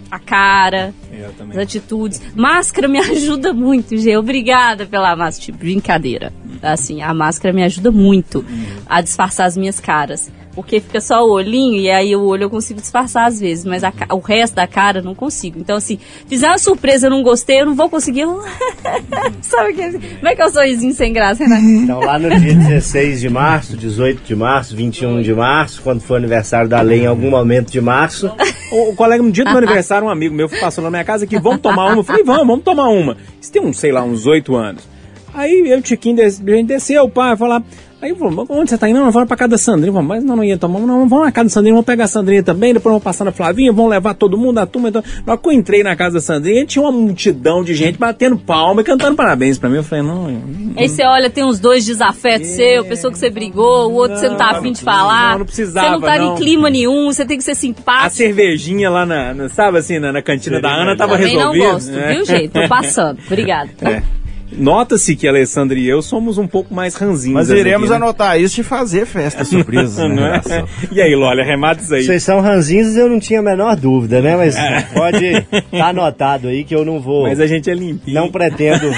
A cara, Eu as atitudes. Máscara me ajuda muito, Gê. Obrigada pela máscara. Tipo, brincadeira. Assim, a máscara me ajuda muito a disfarçar as minhas caras. Porque fica só o olhinho e aí o olho eu consigo disfarçar às vezes, mas a o resto da cara eu não consigo. Então, assim, fizer uma surpresa eu não gostei, eu não vou conseguir. eu- Sabe que Como é que é o sorrisinho sem graça, Renato? Então lá no dia 16 de março, 18 de março, 21 de março, quando for aniversário da lei em algum momento de março, O, o colega, no dia do meu aniversário, um amigo meu passou na minha casa aqui, vamos tomar uma. Eu falei, vamos, vamos tomar uma. Isso tem uns, sei lá, uns oito anos. Aí eu e o Tiquinho, des- a gente desceu, o pai, lá. Aí falou, onde você tá indo? Não, vamos pra casa da Sandrinha. Falei, mas não, não ia tomar, não, vamos na casa da Sandrinha, vamos pegar a Sandrinha também, depois vamos passar na Flavinha, vamos levar todo mundo, a turma. Então, na hora que eu entrei na casa da Sandrinha, tinha uma multidão de gente batendo palma e cantando parabéns pra mim. Eu falei, não, eu- Aí você olha, tem uns dois desafetos seu, pessoa que você brigou, o outro você não tá Não, afim de não, falar. não, não precisava, Você não tá não. em clima nenhum, você tem que ser a simpático. cervejinha lá na, na- sabe assim, na, na cantina da Ana tava Também não resolvida. gosto, né? viu, gente? Tô passando. Obrigada. É. Nota-se que a Alessandra e eu somos um pouco mais ranzinhos. Mas iremos aqui, né? anotar isso e fazer festa surpresa, Não né? é? E aí, Lolha, remata isso aí. vocês são ranzinhos eu não tinha a menor dúvida, né? Mas pode estar anotado aí que eu não vou. Mas a gente é limpinho. Não pretendo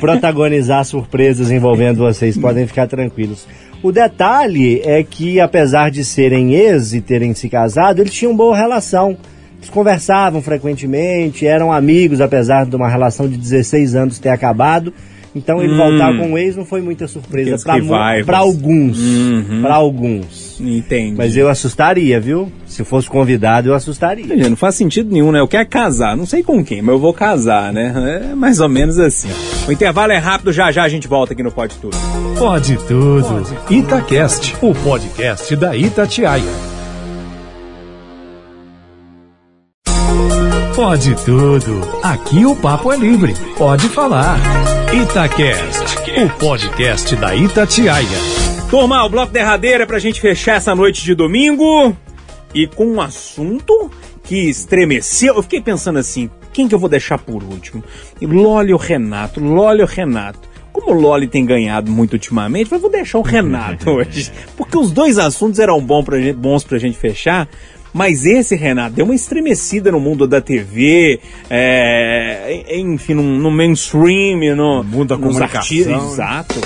protagonizar surpresas envolvendo vocês, podem ficar tranquilos. O detalhe é que, apesar de serem ex e terem se casado, eles tinham boa relação. Eles conversavam frequentemente, eram amigos, apesar de uma relação de 16 anos ter acabado. Então ele voltar com o ex não foi muita surpresa para alguns. Uhum. Para alguns. Entende. Mas eu assustaria, viu? Se fosse convidado, eu assustaria. Não faz sentido nenhum, né? Eu quero casar. Não sei com quem, mas eu vou casar, né? É mais ou menos assim. O intervalo é rápido, já já a gente volta aqui no Pode Tudo. Pode tudo. Itacast, o podcast da Itatiaia. Pode tudo. Aqui o papo é livre. Pode falar. Itacast, o podcast da Itatiaia. Turma, o bloco derradeiro é pra gente fechar essa noite de domingo e com um assunto que estremeceu. Eu fiquei pensando assim, quem que eu vou deixar por último? Loli ou Renato? Loli ou Renato? Como o Loli tem ganhado muito ultimamente, eu falei, vou deixar o Renato hoje. Porque os dois assuntos eram bons pra gente, bons pra gente fechar. Mas esse, Renato, deu uma estremecida no mundo da TV, é, enfim, no, no mainstream, no, mundo da comunicação, artistas. Exato.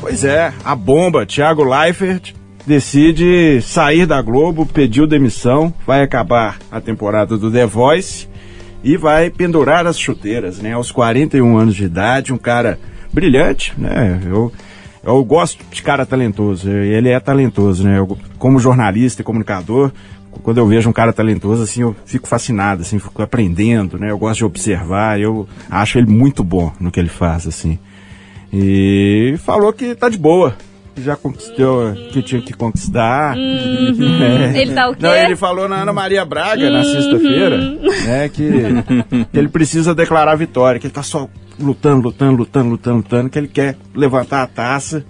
Pois é, a bomba, Thiago Leifert decide sair da Globo, pediu demissão, vai acabar a temporada do The Voice e vai pendurar as chuteiras, né? Aos 41 anos de idade, um cara brilhante, né? Eu, eu gosto de cara talentoso, ele é talentoso, né? Eu, como jornalista e comunicador, quando eu vejo um cara talentoso, assim, eu fico fascinado, assim, fico aprendendo, né? Eu gosto de observar, eu acho ele muito bom no que ele faz, assim. E falou que tá de boa. que Já conquistou que tinha que conquistar. É. Ele tá o quê? Não, ele falou na Ana Maria Braga na sexta-feira, né, que, que ele precisa declarar vitória, que ele tá só lutando, lutando, lutando, lutando, lutando, que ele quer levantar a taça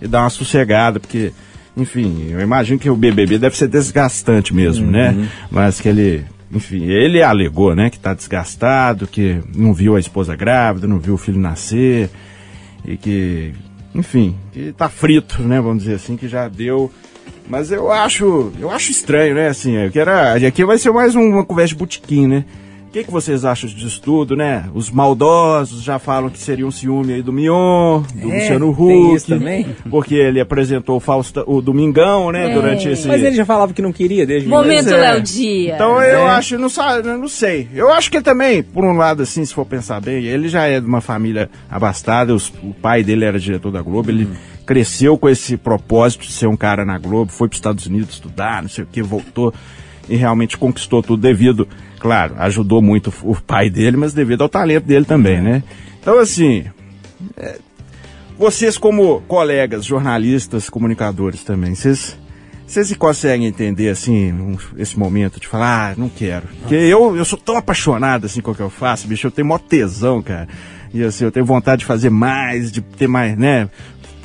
e dar uma sossegada, porque, enfim, eu imagino que o BBB deve ser desgastante mesmo, né? Mas que ele, enfim, ele alegou, né, que tá desgastado, que não viu a esposa grávida, não viu o filho nascer e que, enfim, que tá frito, né, vamos dizer assim, que já deu. Mas eu acho, eu acho estranho, né, assim, eu quero, aqui vai ser mais uma conversa de botequim, né? O que, que vocês acham disso tudo, né? Os maldosos já falam que seria um ciúme aí do Mion, do É, Luciano tem Huck, isso também? porque ele apresentou o, Fausta, o Domingão, né, durante esse... Mas ele já falava que não queria desde o Momento é. Léo Dia. Então eu acho, não, não sei. Eu acho que ele também, por um lado, assim, se for pensar bem, ele já é de uma família abastada, os- o pai dele era diretor da Globo, ele cresceu com esse propósito de ser um cara na Globo, foi para os Estados Unidos estudar, não sei o que, voltou e realmente conquistou tudo devido, claro, ajudou muito o pai dele, mas devido ao talento dele também, né? Então, assim, é, vocês como colegas, jornalistas, comunicadores também, vocês vocês conseguem entender, assim, um- esse momento de falar, ah, não quero. Porque eu, eu sou tão apaixonado, assim, com o que eu faço, bicho, eu tenho maior tesão, cara. E assim, eu tenho vontade de fazer mais, de ter mais, né,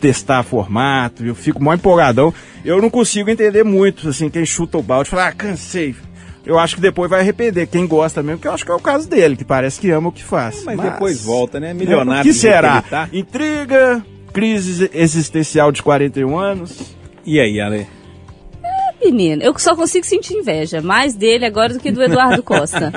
testar formato, eu fico mó empolgadão. Eu não consigo entender muito, assim, quem chuta o balde, fala, ah, cansei. Eu acho que depois vai arrepender, quem gosta mesmo, que eu acho que é o caso dele, que parece que ama o que faz. Mas, depois volta, né? Milionário. O que será? tá. Intriga, crise existencial de 41 anos. E aí, Ale? Menino, eu só consigo sentir inveja, mais dele agora do que do Eduardo Costa.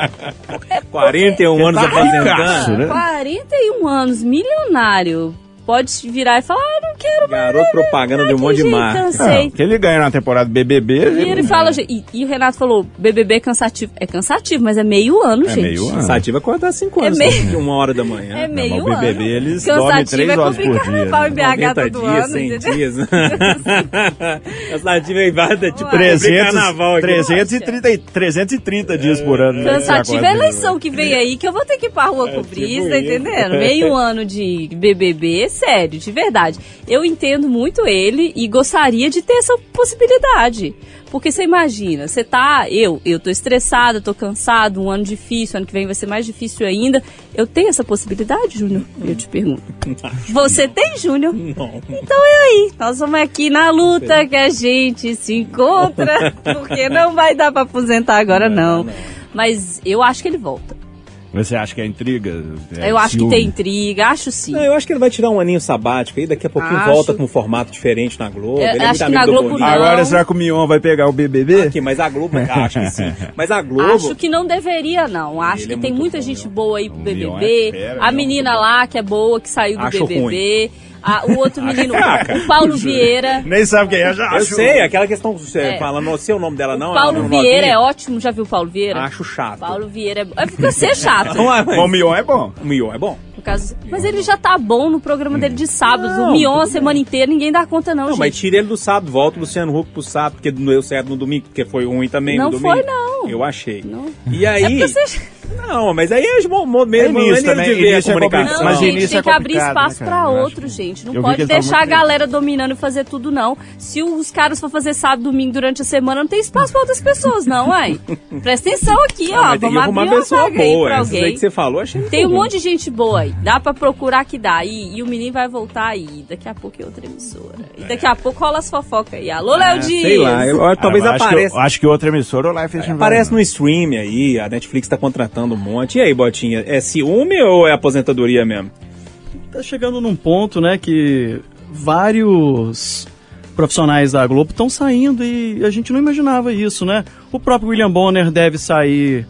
41 anos tá ricaço, aposentando. né? 41 anos, milionário. Pode virar e falar, ah, não quero mais. Garoto propaganda de um monte de marca. cansei. Ah, que ele ganha na temporada BBB. E ele fala, e, e o Renato falou, BBB é cansativo. É cansativo, mas é meio ano, É gente. meio ano. Sativa acordar 5 anos, É meio- de uma hora da manhã. É meio mas o BBB, ano. eles dormem Cansativo três é horas por dia, carnaval né? em BH 90 todo dias, ano, 100 entendeu? dias. A Sativa é invada, tipo, 300, carnaval aqui. 330, 330 dias por ano. né? Cansativo é a eleição que vem aí, que eu vou ter que ir pra rua cobrir, tipo tá entendendo? Meio ano de BBB, sério, de verdade. Eu entendo muito ele e gostaria de ter essa possibilidade. Porque você imagina, você tá. Eu, eu tô estressada, tô cansado, um ano difícil, ano que vem vai ser mais difícil ainda. Eu tenho essa possibilidade, Júnior? Eu te pergunto. Você tem, Júnior? Não. Então é aí. Nós vamos aqui na luta que a gente se encontra. Porque não vai dar pra aposentar agora, não. Mas eu acho que ele volta. Você acha que é intriga? É eu acho que ciúme? tem intriga, acho sim. Não, eu acho que ele vai tirar um aninho sabático aí, daqui a pouquinho Acho. volta com um formato diferente na Globo. É, ele é acho muito que na Globo não. Agora será que o Mion vai pegar o BBB? Aqui, mas a Globo, acho que sim. Mas a Globo... Acho que não deveria, não. Acho Ele que é tem muita bom, gente Leon. boa aí pro BBB. é fera, a Leon, menina lá, que é boa, que saiu do Acho BBB. A- o outro menino, fraca. o Paulo Vieira. Nem sabe quem é, já Eu acho. sei, aquela questão, você É. fala, não sei o nome dela não. o Paulo Vieira é ótimo. Já viu o Paulo Vieira? Acho chato. Paulo Vieira é bom. É porque você é chato. Não, mas- O Mion é bom. O Mion é bom. no caso. Mas ele já tá bom no programa dele de sábados. Não, o Mion a semana inteira, ninguém dá conta, não, Não, gente. mas tira ele do sábado, volta o Luciano Huck pro sábado, porque não deu certo no domingo, porque foi ruim também Não no domingo. foi, não. Eu achei. Não. E É aí... porque você... Não, mas aí é mo- mo- É mesmo início maneira também, de ver a início é comunicação. Não, Mas gente, início tem é que abrir complicado, espaço né? Eu outro, acho- gente. Não eu pode deixar a galera dominando e fazer tudo, não. Se os caras for fazer sábado, domingo durante a semana, não tem espaço pra outras pessoas, não, ai. Presta atenção aqui, Ah, ó. Vamos abrir uma pessoa vaga aí boa. aí alguém. que você falou, achei Tem um monte de gente boa aí. Dá pra procurar que dá. E, e o menino vai voltar aí. Daqui a pouco é outra emissora. E daqui a pouco rola as fofocas aí. Alô, Léo ruim. Dias! Sei lá, eu, eu- talvez Ah, eu acho que- apareça. eu acho que outra emissora o Life is Aparece no stream aí, a Netflix tá contratando um monte. E aí, Botinha, é ciúme ou é aposentadoria mesmo? Tá chegando num ponto, né, que vários profissionais da Globo estão saindo e a gente não imaginava isso, né? O próprio William Bonner deve sair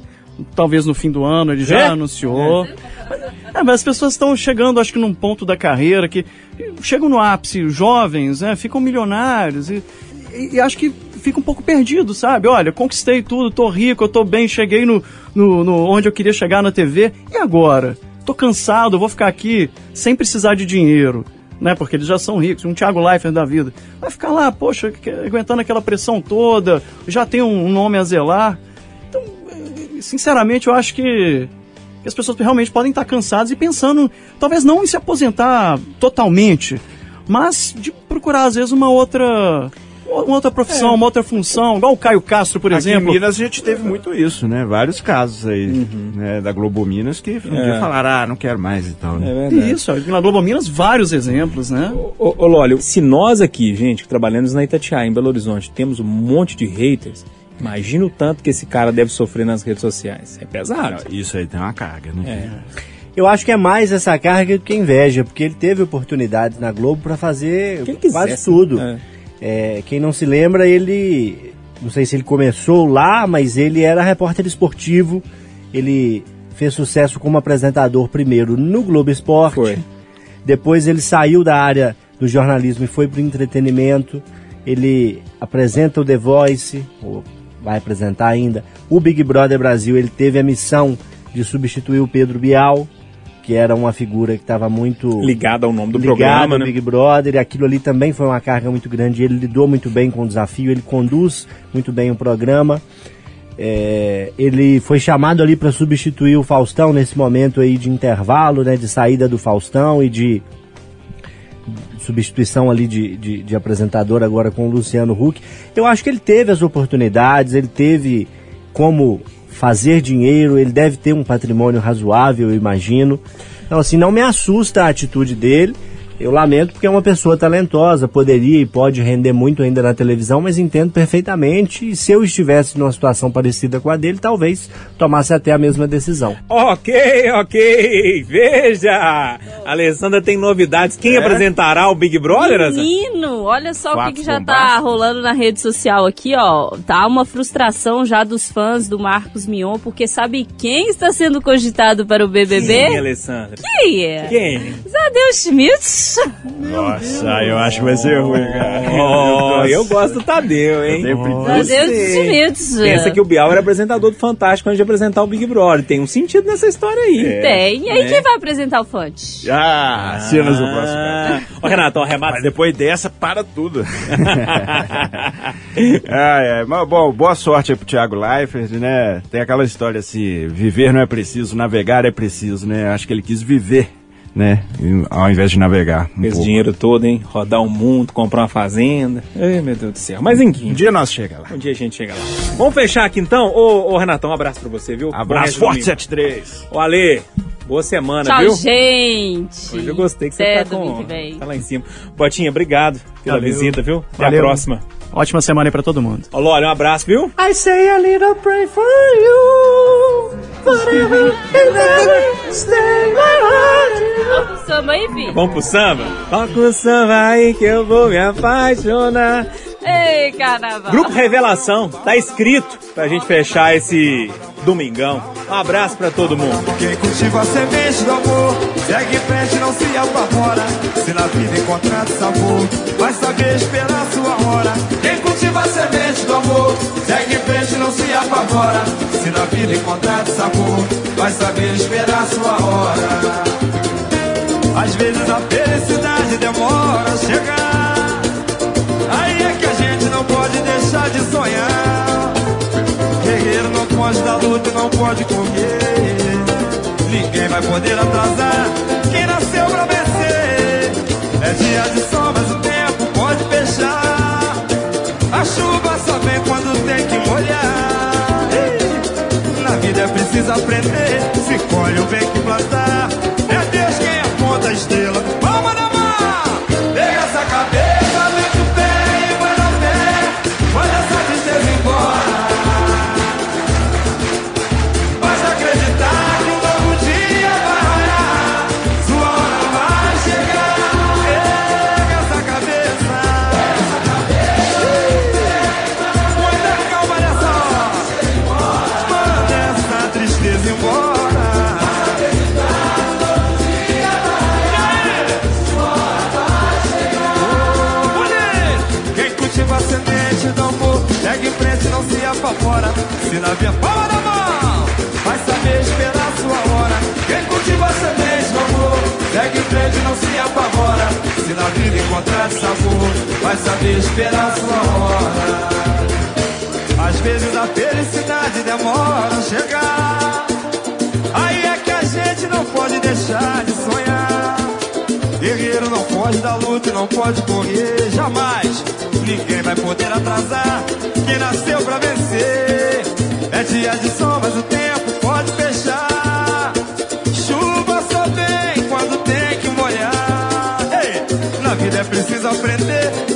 talvez no fim do ano, ele já É? anunciou. É, mas as pessoas estão chegando, acho que num ponto da carreira que chegam no ápice, jovens, né, ficam milionários e, e- e acho que fica um pouco perdido, sabe? Olha, conquistei tudo, tô rico, eu tô bem, cheguei no, no, no- onde eu queria chegar na TV. E agora? Tô cansado, vou ficar aqui sem precisar de dinheiro, né? Porque eles já são ricos, um Thiago Leifert da vida. Vai ficar lá, poxa, aguentando aquela pressão toda, já tem um nome a zelar. Então, eh, sinceramente, eu acho que as pessoas realmente podem estar cansadas e pensando, talvez não em se aposentar totalmente, mas de procurar às vezes uma outra uma outra profissão, uma outra função, igual o Caio Castro, por Aqui exemplo. em Minas a gente teve muito isso, né? Vários casos aí, né, da Globo Minas que um dia falaram, ah, não quero mais e tal, né? verdade. Isso, na Globo Minas, vários exemplos, né? Ô, ô Lólio, se nós aqui, gente, que trabalhamos na Itatiaia, em Belo Horizonte, temos um monte de haters, imagina o tanto que esse cara deve sofrer nas redes sociais. É pesado. Isso aí tem uma carga, né? Eu acho que é mais essa carga do que inveja, porque ele teve oportunidades na Globo para fazer quase tudo. né? É, quem não se lembra, ele. Não sei se ele começou lá, mas ele era repórter esportivo. Ele fez sucesso como apresentador primeiro no Globo Esporte. Foi. Depois ele saiu da área do jornalismo e foi para o entretenimento. Ele apresenta o The Voice, ou vai apresentar ainda. O Big Brother Brasil, ele teve a missão de substituir o Pedro Bial, que era uma figura que estava muito Ligado ao nome do ligado programa, ao né? Big Brother, e aquilo ali também foi uma carga muito grande. Ele lidou muito bem com o desafio, ele conduz muito bem o programa. É, ele foi chamado ali para substituir o Faustão nesse momento aí de intervalo, né, de saída do Faustão e de substituição ali de, de, de apresentador agora com o Luciano Huck. Eu acho que ele teve as oportunidades, ele teve como fazer dinheiro, ele deve ter um patrimônio razoável, eu imagino. Então, assim, não me assusta a atitude dele. Eu lamento porque é uma pessoa talentosa, poderia e pode render muito ainda na televisão, mas entendo perfeitamente. E se eu estivesse numa situação parecida com a dele, talvez tomasse até a mesma decisão. Ok, ok. Veja! A Alessandra tem novidades. Quem apresentará o Big Brother? Menino, olha só o que, que já tá bombásticos. rolando na rede social aqui, ó. Tá uma frustração já dos fãs do Marcos Mion, porque sabe quem está sendo cogitado para o Quem, BBB? Alessandra? Quem é? Quem? Zadeu Schmidt. Nossa, eu acho que vai ser ruim, cara. Oh, eu gosto do Tadeu, hein? Sei. Schmidt. Pensa que o Bial era apresentador do Fantástico antes de apresentar o Big Brother. Tem um sentido nessa história aí. Tem. E aí, né? quem vai apresentar o Fonte? Ah, cenas do próximo. cara. Ah. Ô, Renato, ó, remata. Mas depois dessa, para tudo. ai, ai. Mas, bom, boa sorte aí pro Thiago Leifert, né? Tem aquela história assim, viver não é preciso, navegar é preciso, né? Acho que ele quis viver, né? Ao invés de navegar. um Esse pouco. dinheiro todo, hein? Rodar o mundo, comprar uma fazenda. Ai, meu Deus do céu. Mas Um enfim, dia nós chega lá. um dia a gente chega lá. Vamos fechar aqui então? Ô, ô Renatão, um abraço pra você, viu? Abraço forte domingo. 73. Ô, Ale, boa semana, Tchau, viu? gente. Hoje eu gostei que você Até tá domingo com... que vem. Tá lá em cima. Botinha, obrigado pela Valeu. visita, viu? Até Valeu. a próxima. Ótima semana aí pra todo mundo. Ô, Lore, um abraço, viu? I say a little pray for you. Vamos pro samba aí, Vi? Vamos pro samba? Toca o samba aí que eu vou me apaixonar. Ei, carnaval. Grupo Revelação, tá escrito pra gente fechar esse domingão. Um abraço pra todo mundo. Quem cultiva a semente do amor Segue em frente, não se apavora Se na vida encontrar sabor Vai saber esperar sua hora Quem cultiva a semente do amor Segue em frente, não se apavora Se na vida encontrar sabor Vai saber esperar sua hora Às vezes a felicidade demora a chegar não pode correr. Ninguém vai poder atrasar quem nasceu pra vencer. É dia de sol, mas o tempo pode fechar. A chuva só vem quando tem que molhar. Na vida é preciso aprender. Se colhe o bem que plantar. Se na via palma da mão, vai saber esperar sua hora. Quem cultiva a semente do amor, segue em frente, não se apavora. Se na vida encontrar sabor, vai saber esperar sua hora. Às vezes a felicidade demora a chegar. Aí é que a gente não pode deixar de sonhar. Guerreiro não pode dar luta e não pode correr jamais. Ninguém vai poder atrasar quem nasceu pra vencer. É dia de sol, mas o tempo pode fechar. Chuva só vem quando tem que molhar. Ei, na vida é preciso aprender.